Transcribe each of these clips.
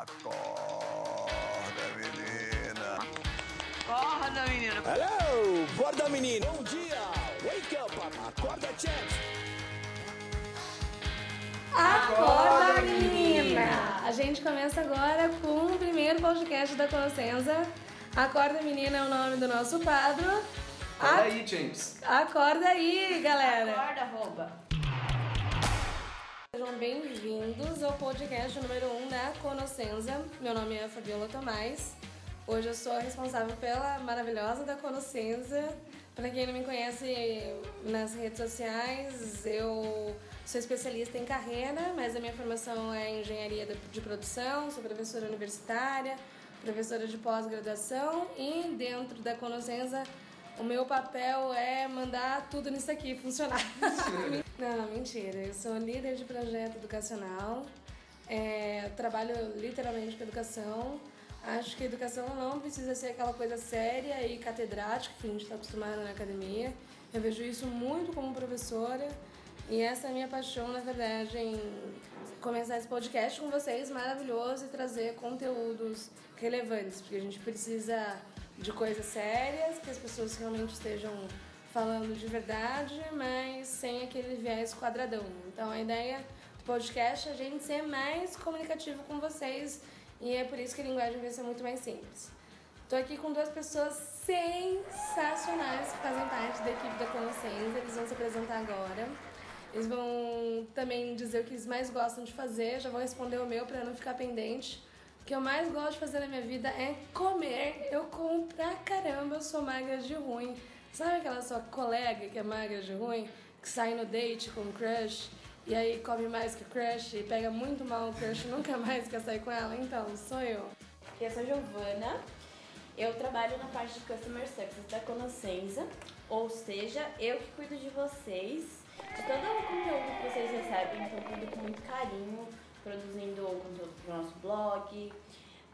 Acorda, menina. Acorda, menina. Hello, acorda menino. Bom dia. Wake up, acorda champs. Acorda, menina! A gente começa agora com o primeiro podcast da Consenza. Acorda, menina é o nome do nosso quadro. Fala aí, James. Acorda aí, galera! Acorda, rouba. Bem-vindos ao podcast número 1 um da Conoscenza. Meu nome é Fabiola Tomás. Hoje eu sou responsável pela maravilhosa da Conoscenza. Para quem não me conhece nas redes sociais, eu sou especialista em carreira, mas a minha formação é em engenharia de produção, sou professora universitária, professora de pós-graduação e dentro da Conoscenza o meu papel é mandar tudo nisso aqui funcionar. Não, mentira. Eu sou líder de projeto educacional. É, trabalho literalmente com educação. Acho que a educação não precisa ser aquela coisa séria e catedrática que a gente está acostumado na academia. Eu vejo isso muito como professora. E essa é a minha paixão, na verdade, em começar esse podcast com vocês maravilhoso e trazer conteúdos relevantes, porque a gente precisa de coisas sérias, que as pessoas realmente estejam falando de verdade, mas sem aquele viés quadradão. Então a ideia do podcast é a gente ser mais comunicativo com vocês e é por isso que a linguagem vai ser muito mais simples. Tô aqui com duas pessoas sensacionais que fazem parte da equipe da Conocência, eles vão se apresentar agora. Eles vão também dizer o que eles mais gostam de fazer, já vou responder o meu para não ficar pendente. Que eu mais gosto de fazer na minha vida é comer. Eu como pra caramba, eu sou magra de ruim. Sabe aquela sua colega que é magra de ruim, que sai no date com o crush e aí come mais que o crush e pega muito mal o crush nunca mais quer sair com ela? Então, sou eu. Eu sou Giovana. Eu trabalho na parte de Customer Success da Conoscenza, ou seja, eu que cuido de vocês, de todo o conteúdo que vocês recebem, então cuido com muito carinho, produzindo conteúdo para o nosso blog,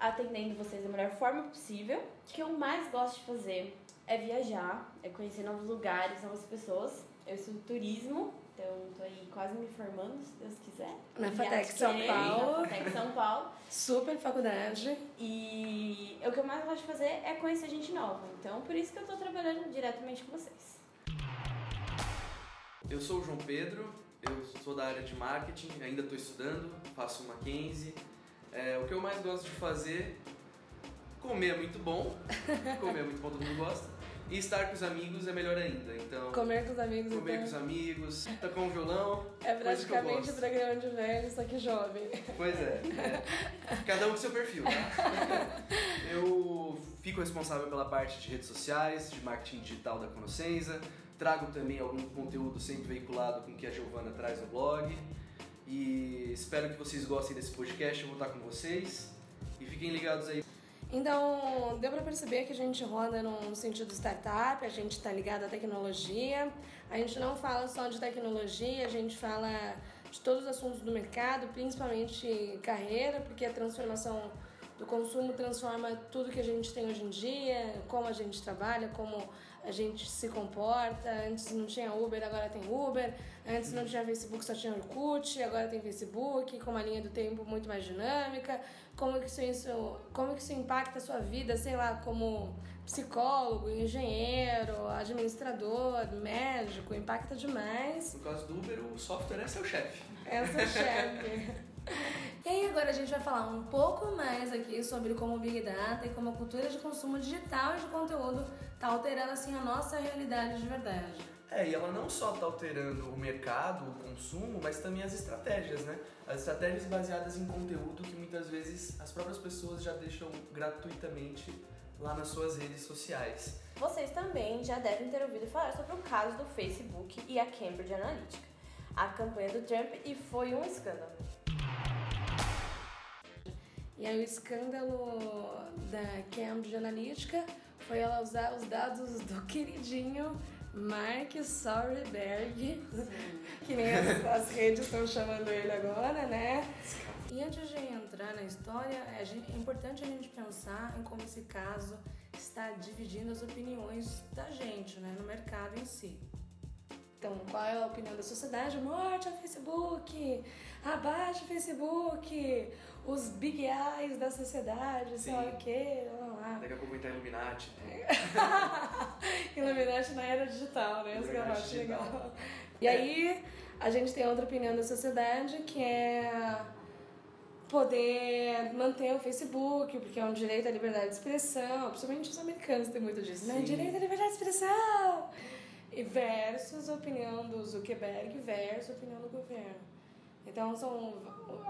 atendendo vocês da melhor forma possível. O que eu mais gosto de fazer é viajar, é conhecer novos lugares, novas pessoas. Eu estudo turismo, então tô aí quase me formando, se Deus quiser. Na FATEC São Arqueiro, Paulo. Na FATEC São Paulo. Super faculdade. E o que eu mais gosto de fazer é conhecer gente nova. Então, por isso que eu tô trabalhando diretamente com vocês. Eu sou o João Pedro, eu sou da área de marketing, ainda estou estudando, faço Mackenzie. É, o que eu mais gosto de fazer, comer é muito bom, comer é muito bom, todo mundo gosta. E estar com os amigos é melhor ainda, então... Comer com os amigos Comer então. com os amigos, tocar um violão, É praticamente gosto. programa de velho, só que jovem. Pois é, é. Cada um com seu perfil, tá? Eu fico responsável pela parte de redes sociais, de marketing digital da Conoscenza. Trago também algum conteúdo sempre veiculado com o que a Giovana traz no blog. E espero que vocês gostem desse podcast, eu vou estar com vocês. E fiquem ligados aí. Então, deu para perceber que a gente roda num sentido startup, a gente está ligado à tecnologia. A gente não fala só de tecnologia, a gente fala de todos os assuntos do mercado, principalmente carreira, porque a transformação do consumo transforma tudo que a gente tem hoje em dia, como a gente trabalha, como a gente se comporta. Antes não tinha Uber, agora tem Uber. Antes não tinha Facebook, só tinha Orkut, agora tem Facebook, com uma linha do tempo muito mais dinâmica. Como que isso, isso, como que isso impacta a sua vida, sei lá, como psicólogo, engenheiro, administrador, médico, impacta demais. No caso do Uber, o software é seu chefe. É chefe. E aí agora a gente vai falar um pouco mais aqui sobre como o Big Data e como a cultura de consumo digital e de conteúdo tá alterando assim a nossa realidade de verdade. É, e ela não só está alterando o mercado, o consumo, mas também as estratégias, né? As estratégias baseadas em conteúdo que muitas vezes as próprias pessoas já deixam gratuitamente lá nas suas redes sociais. Vocês também já devem ter ouvido falar sobre o caso do Facebook e a Cambridge Analytica, a campanha do Trump, e foi um escândalo. E aí o escândalo da Cambridge Analytica foi ela usar os dados do queridinho Mark Zuckerberg, que nem as, as redes estão chamando ele agora, né? E antes de entrar na história, é é importante a gente pensar em como esse caso está dividindo as opiniões da gente, né, no mercado em si. Então, qual é a opinião da sociedade? Morte ao Facebook! Abaixa o Facebook! Os big eyes da sociedade, sei lá Sim. o quê, lá, lá. Daqui a pouco entrar Illuminati. Illuminati na era digital, né? Acho digital. legal. E aí, a gente tem outra opinião da sociedade que é poder manter o Facebook, porque é um direito à liberdade de expressão, principalmente os americanos têm muito disso, né? Sim. Direito à liberdade de expressão! E versus a opinião do Zuckerberg versus a opinião do governo. Então, são,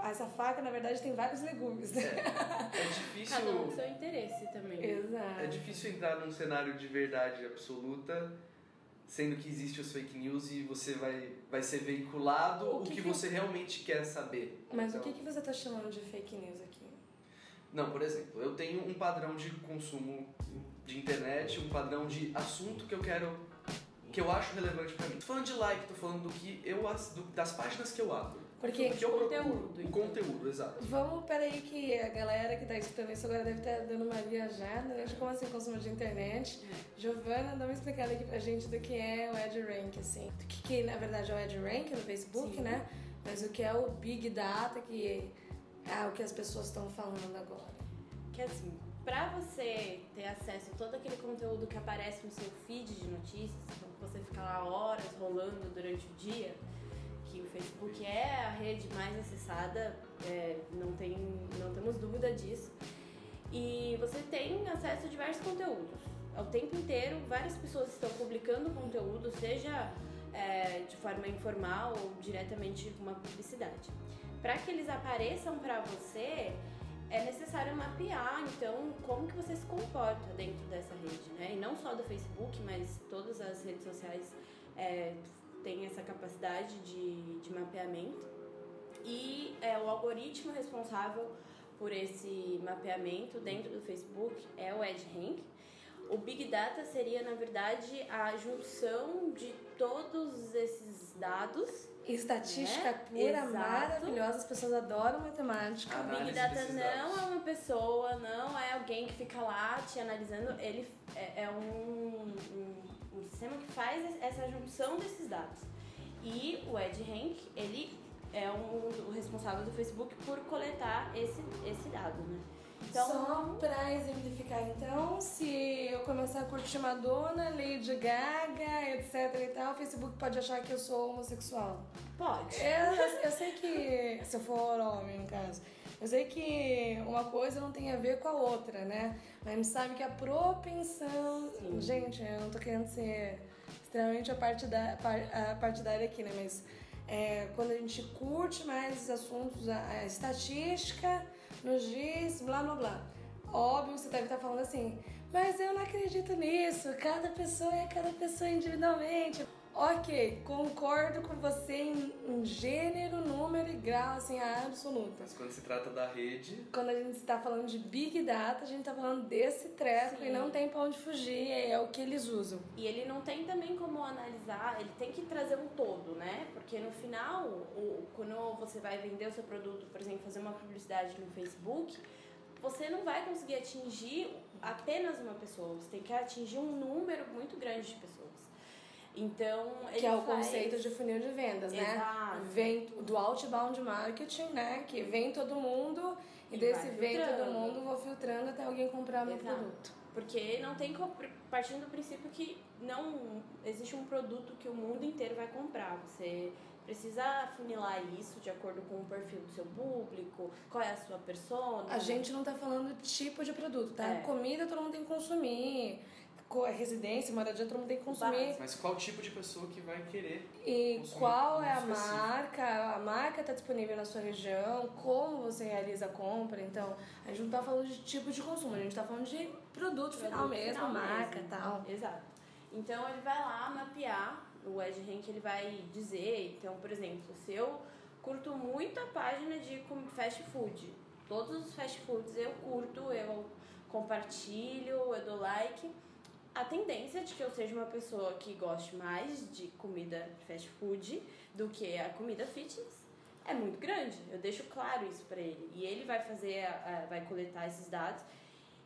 essa faca, na verdade, tem vários legumes, né? É difícil. Cada um com seu interesse também. Exato. É difícil entrar num cenário de verdade absoluta, sendo que existe os fake news e você vai, vai ser veiculado O o que que, que- você realmente quer saber. Mas Então, o que, que você está chamando de fake news aqui? Não, por exemplo, eu tenho um padrão de consumo de internet, um padrão de assunto que eu quero. que eu acho relevante pra mim. Tô falando de like, tô falando do que eu do- das páginas que eu abro. Porque procuro. conteúdo, O então. conteúdo, exato. Vamos, peraí, que a galera que tá escutando isso agora deve estar dando uma viajada, né? De como assim consumo de internet. Giovana, dá uma explicada aqui pra gente do que é o EdRank, assim. Do que, que na verdade é o EdRank no Facebook, Sim. né? Mas o que é o Big Data, que é o que as pessoas estão falando agora. Que assim, pra você ter acesso a todo aquele conteúdo que aparece no seu feed de notícias, então você fica lá horas rolando durante o dia, que o Facebook é a rede mais acessada, é, não, tem, não temos dúvida disso. E você tem acesso a diversos conteúdos. Ao tempo inteiro, várias pessoas estão publicando conteúdo, seja é, de forma informal ou diretamente com uma publicidade. Para que eles apareçam para você, é necessário mapear, então, como que você se comporta dentro dessa rede, né? E não só do Facebook, mas todas as redes sociais é, têm essa capacidade de, de mapeamento. E é, o algoritmo responsável por esse mapeamento dentro do Facebook é o EdRank. O Big Data seria, na verdade, a junção de todos esses dados Estatística Né? pura, Exato. maravilhosa, as pessoas adoram matemática. O Big Data não é uma pessoa, não é alguém que fica lá te analisando, ele é, é um, um, um sistema que faz essa junção desses dados. E o EdRank, ele é um, o responsável do Facebook por coletar esse, esse dado, né? Então, Só pra exemplificar, então, se eu começar a curtir Madonna, Lady Gaga, etc e tal, o Facebook pode achar que eu sou homossexual. pode. Eu, eu sei que, se eu for homem, no caso, eu sei que uma coisa não tem a ver com a outra, né? Mas a gente sabe que a propensão. Sim. Gente, eu não tô querendo ser extremamente a partida- a partidária aqui, né? Mas é, quando a gente curte mais os assuntos, a, a estatística nos diz blá blá blá. Óbvio, você deve estar falando assim, mas eu não acredito nisso, cada pessoa é cada pessoa individualmente. Ok, concordo com você em, em gênero, número e grau, assim, absoluta. Mas quando se trata da rede, Quando a gente está falando de Big Data, a gente está falando desse treco Sim. e não tem pra onde fugir, é o que eles usam. E ele não tem também como analisar, ele tem que trazer um todo, né? Porque no final, o, quando você vai vender o seu produto, por exemplo, fazer uma publicidade no Facebook, você não vai conseguir atingir apenas uma pessoa, você tem que atingir um número muito grande de pessoas. Então, ele Que é o faz- conceito de funil de vendas, né? Exato. Vem do outbound marketing, né? Que vem todo mundo e, E desse vem todo mundo, vou filtrando até alguém comprar meu Exato. produto. Porque não tem como, partindo do princípio que não existe um produto que o mundo inteiro vai comprar. Você precisa funilar isso de acordo com o perfil do seu público, qual é a sua persona. A gente não tá falando tipo de produto, tá? É. Comida todo mundo tem que consumir. Co- Residência, moradia, todo mundo tem que consumir. Mas qual tipo de pessoa que vai querer? E qual é a específico? marca? A marca está disponível na sua região? Como você realiza a compra? Então, a gente não tá falando de tipo de consumo, a gente tá falando de produto, final Produto mesmo, final marca e mesmo. tal. Exato. Então ele vai lá mapear, o EdRank ele vai dizer, então, por exemplo, se eu curto muito a página de fast food, todos os fast foods eu curto, eu compartilho, eu dou like. A tendência de que eu seja uma pessoa que goste mais de comida fast food do que a comida fitness é muito grande. Eu deixo claro isso pra ele. E ele vai fazer, vai coletar esses dados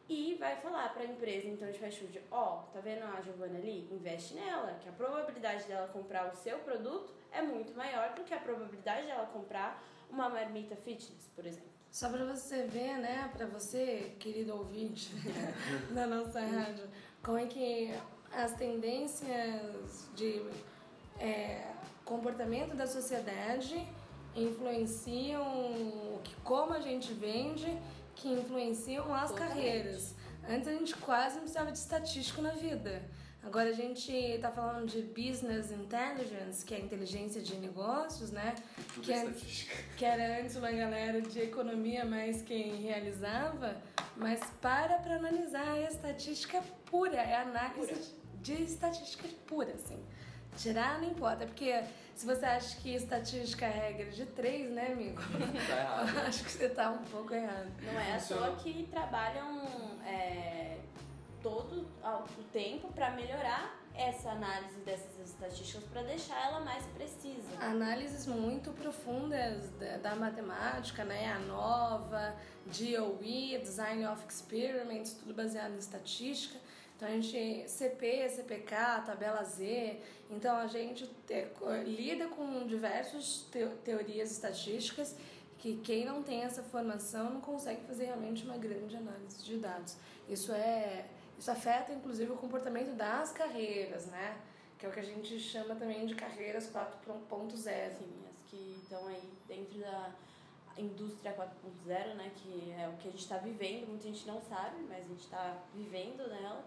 e vai falar para a empresa então de fast food, ó, tá vendo a Giovana ali? Investe nela, que a probabilidade dela comprar o seu produto é muito maior do que a probabilidade dela comprar uma marmita fitness, por exemplo. Só para você ver, né, para você, querido ouvinte da nossa rádio, como é que as tendências de é, comportamento da sociedade influenciam o que, como a gente vende, que influenciam as Totalmente. carreiras. Antes a gente quase não precisava de estatístico na vida. Agora a gente está falando de business intelligence, que é a inteligência de negócios, né? Tudo que é antes- que era antes uma galera de economia mais quem realizava, mas para para analisar a estatística pura, é análise de estatística pura, assim. Tirar não importa, porque se você acha que estatística é regra de três, né, amigo? Tá errado. Acho que você tá um pouco errado. Não é à Funciona. toa que trabalham é, todo o tempo para melhorar essa análise dessas estatísticas para deixar ela mais precisa. Análises muito profundas da, da matemática, né? A nova, DOE, Design of Experiments, tudo baseado em estatística. Então a gente, CP, CPK, tabela Z. Então a gente te- lida com diversas teo- teorias estatísticas que quem não tem essa formação não consegue fazer realmente uma grande análise de dados. Isso é isso afeta inclusive o comportamento das carreiras, né? Que é o que a gente chama também de carreiras 4.0. Sim, as que estão aí dentro da indústria 4.0, né, que é o que a gente está vivendo, muita gente não sabe, mas a gente está vivendo nela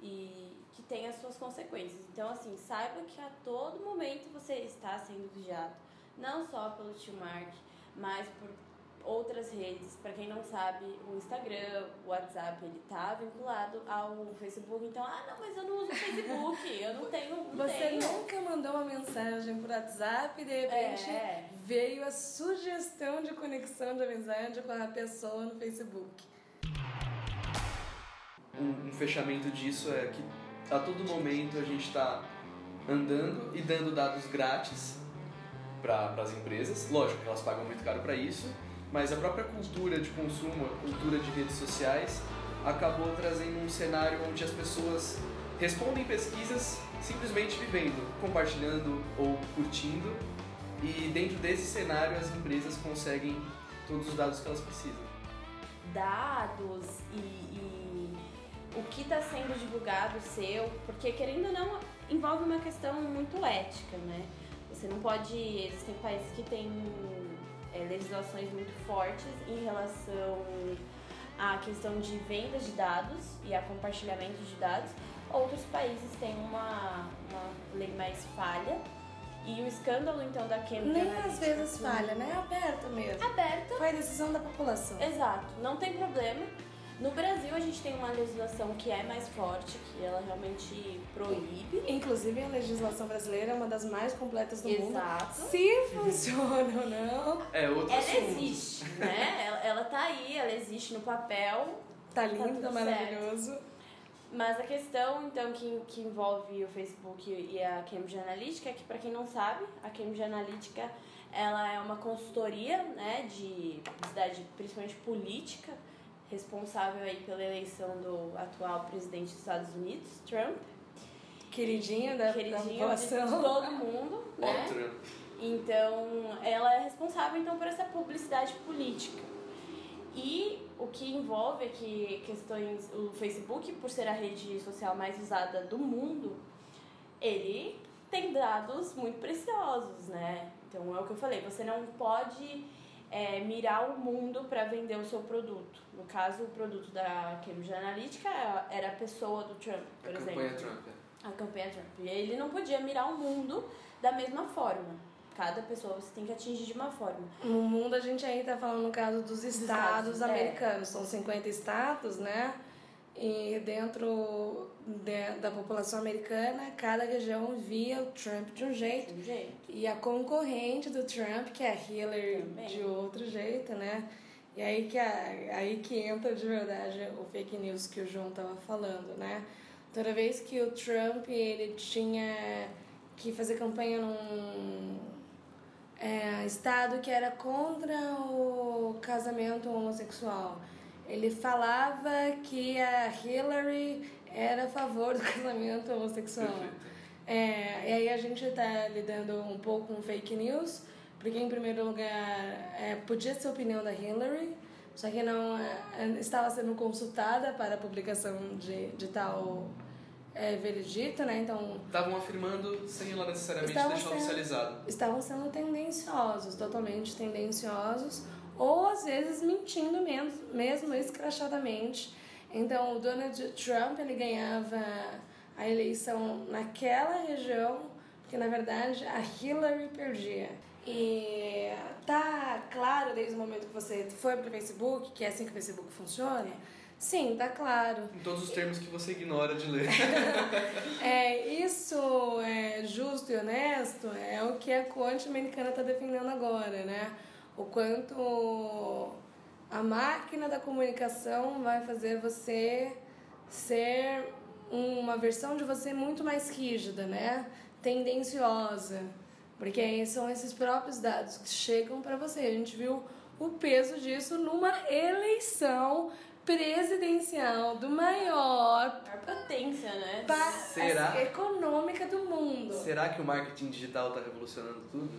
e que tem as suas consequências. Então, assim, saiba que a todo momento você está sendo vigiado, não só pelo tio Mark, mas por outras redes. Para quem não sabe, o Instagram, o WhatsApp, ele tá vinculado ao Facebook. Então, ah, não, mas eu não uso o Facebook, eu não tenho, não Você tenho. nunca mandou uma mensagem por WhatsApp e de repente É. veio a sugestão de conexão de amizade com a pessoa no Facebook. Um, um fechamento disso é que a todo momento a gente está andando e dando dados grátis para as empresas. Lógico que elas pagam muito caro para isso, mas a própria cultura de consumo, a cultura de redes sociais, acabou trazendo um cenário onde as pessoas respondem pesquisas simplesmente vivendo, compartilhando ou curtindo, e dentro desse cenário as empresas conseguem todos os dados que elas precisam. dados e, e o que está sendo divulgado seu, porque querendo ou não, envolve uma questão muito ética, né? Você não pode. Existem países que têm é, legislações muito fortes em relação à questão de venda de dados e a compartilhamento de dados. Outros países têm uma, uma lei mais falha. E o escândalo, então, da Cambridge Nem Analytica, às vezes falha, né? É aberto mesmo. Aberta, Foi a decisão da população. Exato, não tem problema. No Brasil a gente tem uma legislação que é mais forte, que ela realmente proíbe. Inclusive, a legislação brasileira é uma das mais completas do mundo. Exato. Se funciona ou não, É outro Ela assunto. existe, né? Ela, ela tá aí, ela existe no papel, tá lindo, tudo tá maravilhoso. mas a questão então que, que envolve o Facebook e a Cambridge Analytica é que para quem não sabe, a Cambridge Analytica ela é uma consultoria, né, de publicidade, principalmente política, responsável aí pela eleição do atual presidente dos Estados Unidos, Trump. Queridinha da, da queridinho de população. todo mundo, né? Então, ela é responsável então por essa publicidade política. E o que envolve é que questões, o Facebook, por ser a rede social mais usada do mundo, ele tem dados muito preciosos, né? Então é o que eu falei, você não pode é, mirar o mundo para vender o seu produto. No caso, o produto da Cambridge Analytica era a pessoa do Trump, por A exemplo campanha Trump. é. a campanha Trump. E ele não podia mirar o mundo da mesma forma. Cada pessoa você tem que atingir de uma forma. No mundo a gente aí tá falando no caso dos estados, estados, é. americanos. São 50 estados, né? E dentro de- da população americana, cada região via o Trump de um jeito. De um jeito. E a concorrente do Trump, que é a Hillary, Também. de outro jeito, né? E aí que, a, aí que entra de verdade o fake news que o João tava falando, né? Toda vez que o Trump ele tinha que fazer campanha num é, estado que era contra o casamento homossexual, ele falava que a Hillary era a favor do casamento homossexual. Perfeito. É, e aí a gente tá lidando um pouco com fake news, porque em primeiro lugar é, podia ser a opinião da Hillary, só que não é, estava sendo consultada para a publicação de, de tal é, veredito, né? Então Estavam afirmando sem ela necessariamente deixar sendo- oficializado. estavam sendo tendenciosos, totalmente tendenciosos, ou às vezes mentindo mesmo, mesmo escrachadamente. Então, o Donald Trump ele ganhava a eleição naquela região, porque na verdade a Hillary perdia. E tá claro desde o momento que você foi pro Facebook, que é assim que o Facebook funciona? Sim, tá claro. Em todos os termos que você ignora de ler. É, isso é justo e honesto é o que a corte americana está defendendo agora, né? O quanto a máquina da comunicação vai fazer você ser uma versão de você muito mais rígida, né? Tendenciosa. Porque aí são esses próprios dados que chegam para você. A gente viu o peso disso numa eleição presidencial do maior Maior potência, né? pa- Será? assim, econômica do mundo. Será que o marketing digital está revolucionando tudo?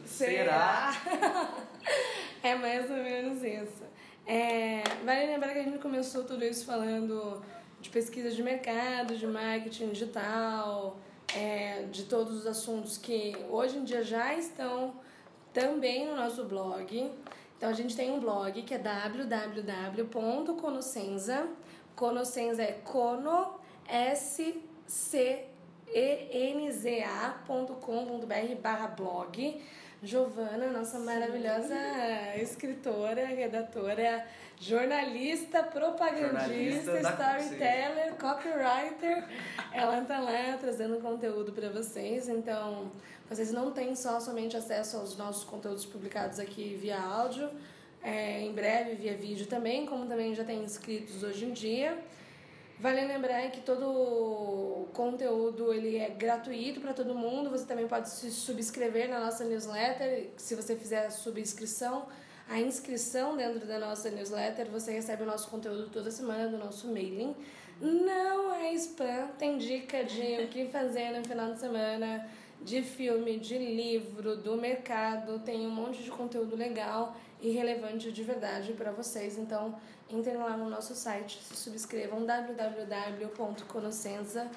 é mais ou menos isso. É, lembrar que a gente começou tudo isso falando de pesquisa de mercado, de marketing digital, é, de todos os assuntos que hoje em dia já estão também no nosso blog. Então a gente tem um blog que é www.conocenza. Conocenza é cono s c enza.com.br barra blog. Giovana, nossa maravilhosa escritora, redatora, jornalista, propagandista, Jornalista storyteller, copywriter. Ela tá lá trazendo conteúdo para vocês, então vocês não têm só somente acesso aos nossos conteúdos publicados aqui via áudio, é, em breve via vídeo também, como também já tem inscritos hoje em dia. Vale lembrar que todo conteúdo ele é gratuito para todo mundo. Você também pode se subscrever na nossa newsletter. Se você fizer a subscrição, a inscrição dentro da nossa newsletter, você recebe o nosso conteúdo toda semana do nosso mailing. Não é spam, tem dica de o que fazer no final de semana, de filme, de livro, do mercado. Tem um monte de conteúdo legal e relevante de verdade para vocês. Então, entrem lá no nosso site, se subscrevam www.conoscenza,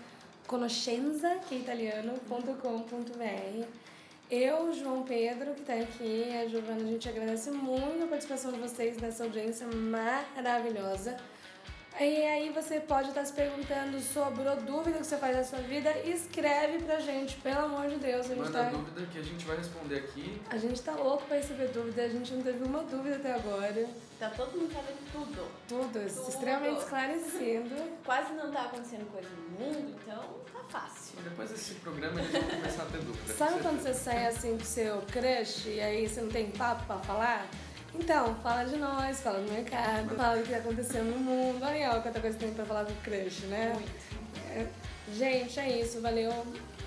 conoscenza, que é italiano, ponto com ponto br. Eu, João Pedro, que está aqui, a Giovana, a gente agradece muito a participação de vocês nessa audiência maravilhosa. E aí você pode estar se perguntando sobre a dúvida que você faz da sua vida, escreve pra gente, pelo amor de Deus. A gente, Manda tá, dúvida que a gente vai responder aqui. a gente tá louco pra receber dúvida, a gente não teve uma dúvida até agora. Tá todo mundo sabendo tudo. Tudo, extremamente esclarecido. Quase não tá acontecendo coisa no mundo, então tá fácil. Depois desse programa eles vão começar a ter dúvida. Sabe quando você sai assim com seu crush e aí você não tem papo pra falar? Então, fala de nós, fala do mercado, fala do que tá acontecendo no mundo. Olha aí, ó, quanta coisa tem pra falar com o crush, né? É, Gente, é isso. Valeu.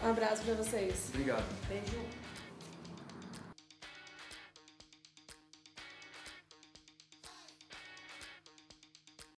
Um abraço pra vocês. Obrigado. Beijo.